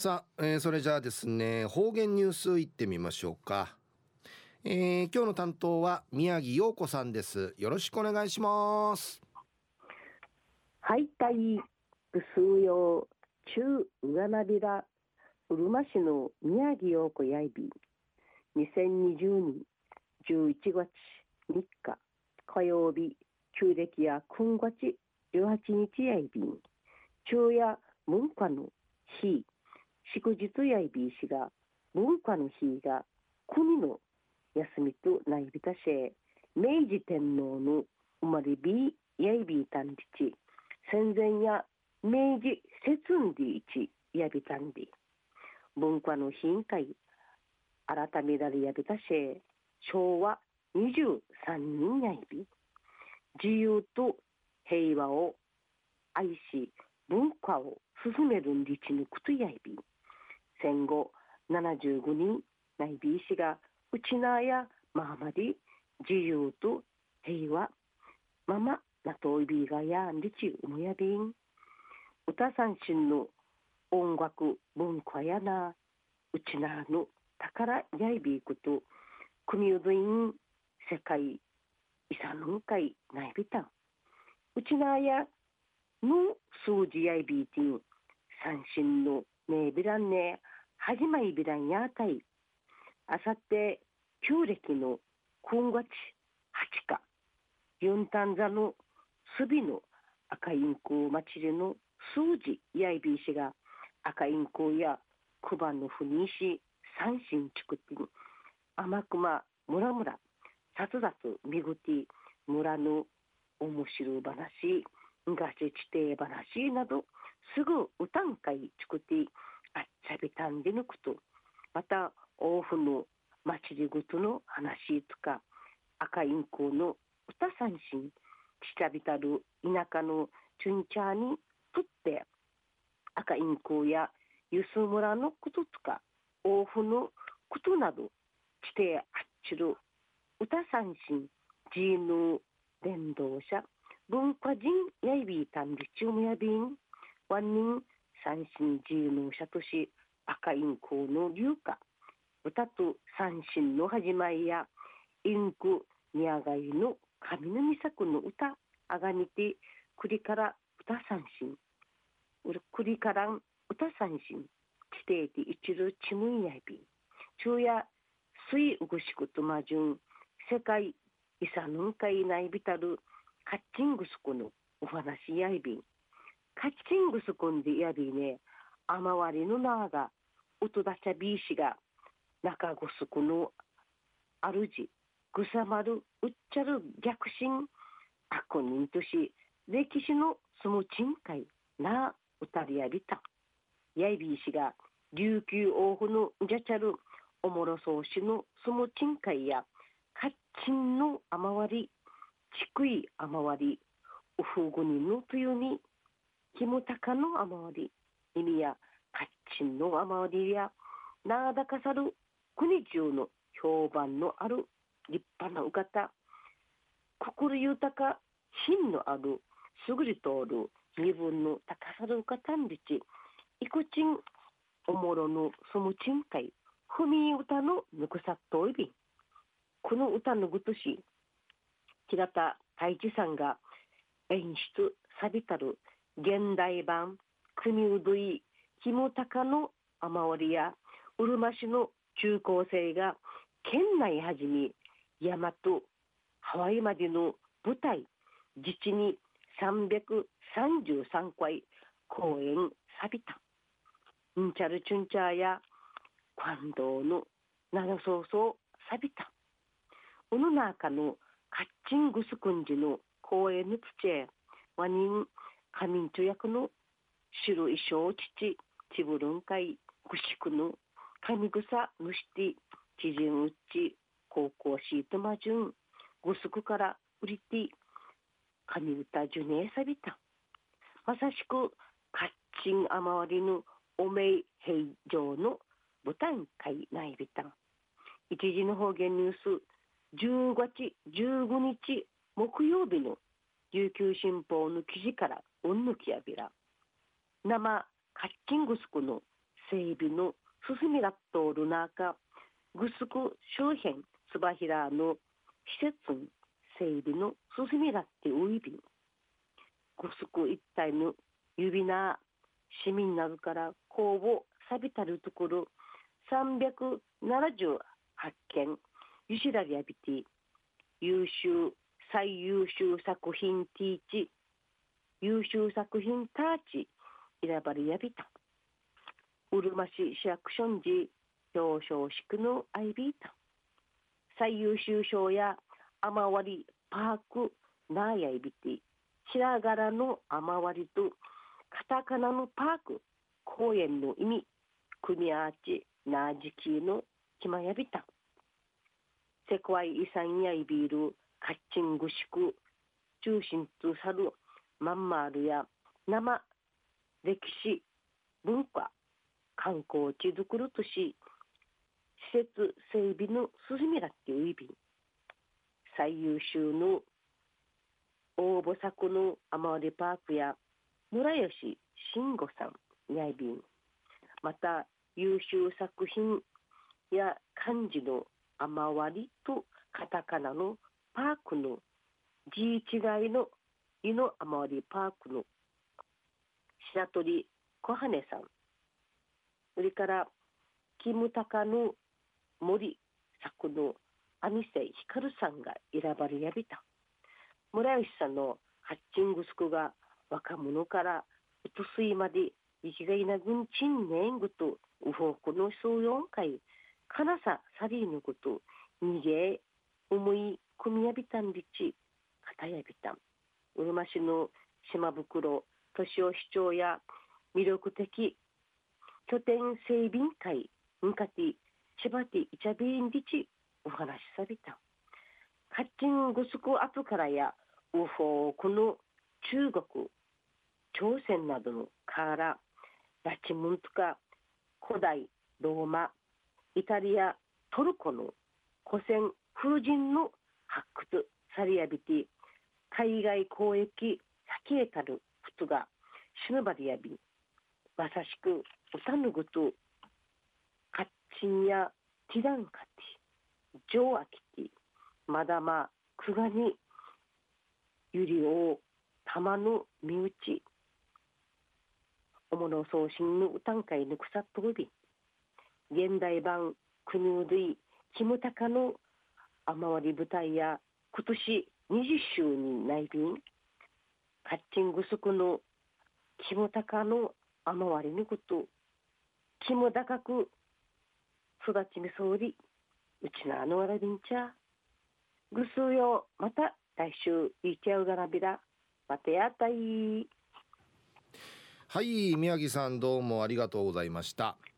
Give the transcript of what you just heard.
さあ、えー、それじゃあですね方言ニュースいってみましょうか、えー、今日の担当は宮城陽子さんです。よろしくお願いします。はいたい数用中上なびらうるま市の宮城陽子やいび。2020年11月3日。火曜日旧暦や今月18日やいび。ん昼夜文化の日。祝日やいびいしが文化の日が国の休みとないびたし明治天皇の生まれびやいびいたんりち戦前や明治節んでいちやびたんり文化の委員会改められやびたし昭和23人やいび。自由と平和を愛し文化を進めるんりちぬくとやいび。戦後75人内ビー氏がうちなやままり自由と平和ままなといびがやんりちうむやびん。歌三振の音楽文化やなうちなの宝やいびいこと組うどいん世界遺産の会ないびたんうちなやの数字やいびいてん三振のねえびらんね。始まりびらんやたいあさって旧暦の今月8日ユンタンザのすびの赤インコ祭りの数字やいびいしが赤インコや九番のふにいし三神ちくってに甘くまむらむらさつざつみぐて村の面白い話がちちて話などすぐ歌んかいちくてあっちゃびたんでぬくと。また王府の祭りごとの話とか赤インコの歌三振ちちゃびたる田舎のチュンチャーにとって赤インコやゆす村のこととか王府のことなど地底あっちる歌三振ジーヌ伝道者文化人やいびいたんりちゅうむやびん。ワンニン三振自由の者とし赤インコの流歌歌と三振の始まりやインク宮がいの上の作の歌。あがにて栗から歌三振栗から歌三振地底で一るちむんやび。昼夜水うぐしくとまじゅん。世界遺産のんかいないびたるカッチングスコのお話やいびん。カッチングスコンでやびね、あまわりのなが、うとだちゃびいしが、中ごすこの主、ぐさまるうっちゃる逆進、悪人とし、歴史のその賃会なうたりやびた。やいびいしが、琉球王府のじゃちゃるおもろそうしのその賃会や、カッチンのあまわり、ちくいあまわり、うふぐにのというに、ひもたかの雨割り、意味やカッチンの雨割りや、なだかさる国中の評判のある立派なお方、心豊か品のある、すぐり通る身分の高さるお方んりち、いくちん、おもろのそむちんかい、ふみ歌のぬくさっといびん。この歌のぐとし、平田太一さんが演出さびたる現代版国うどいひもたかの雨割りやうるま市の中高生が県内はじめ山とハワイまでの舞台自治に333回公演さびた。んちゃるちゅんちゃや感動の長そうそうさびた。うの中のカッチングスクンジの公演のつちワニン仮眠中役の白い小父ちぶるんかいぐしくの神草むして知人うち高校シートマジュンぐすくからうりて神歌ジュネーサビタまさしくカッチンあまわりのおめい平常の舞台会内ビタ一時の方言ニュース10月15日木曜日の琉球新報の記事からうんぬきやびら。生カッチングスクの整備のすすみらっとる中ぐすく周辺つばひらの施設整備のすすみらってウイビンぐすく一帯の指な市民などから公募さびたるところ378件ゆしらりやびて優秀最優秀作品ティーチ優秀作品ターチ。選ばれやびた。うるま市市役所んじ表彰式のアイビータ最優秀賞や雨割りパークナーヤイビティ白柄の雨割りとカタカナのパーク。公園の意味。組み合わちナージキーのキマヤビタ世界遺産やいビール。カッチングシク中心とさるマンマールや生歴史文化観光地づくるとし施設整備のすずみらっていう意味。最優秀の応募作の雨割パークや村吉慎吾さんにゃいびんまた優秀作品や漢字の雨割りとカタカナのパークの字違いの湯の雨割りパークの白鳥小羽さん。それからキムタカの森作のアミセヒカルさんが選ばれやびた。村吉さんのハッチングスクが若者からうとすいまで生きがいなぐんちんねんぐとうほこのそうよんかいかなささりぬことにげ思い込みやびたんりちかたやびたん。うるま市の島袋敏夫市長や魅力的拠点整備会んかて千葉ティイチャビンリチお話しされた。カッチングスクアプからやウフォーこの中国朝鮮などのからララチムンとか古代ローマイタリアトルコの古戦風神の発掘されやびて海外交易先へたる。ことがしのばりやびまさしく歌ぬぐとカッチンやティダンカティジョーアキティまだまくがにゆりを玉の身内おもの送信の歌ん会の草とび現代版国うどいキムタカの雨割り舞台や今年20周年内便カッチングスクのキムタカの雨割りのことキム高く育ちみそうりうちのあのわらびんちゃ。ぐすうよまた来週いちゃうがなびらまたやったい。はい宮城さんどうもありがとうございました。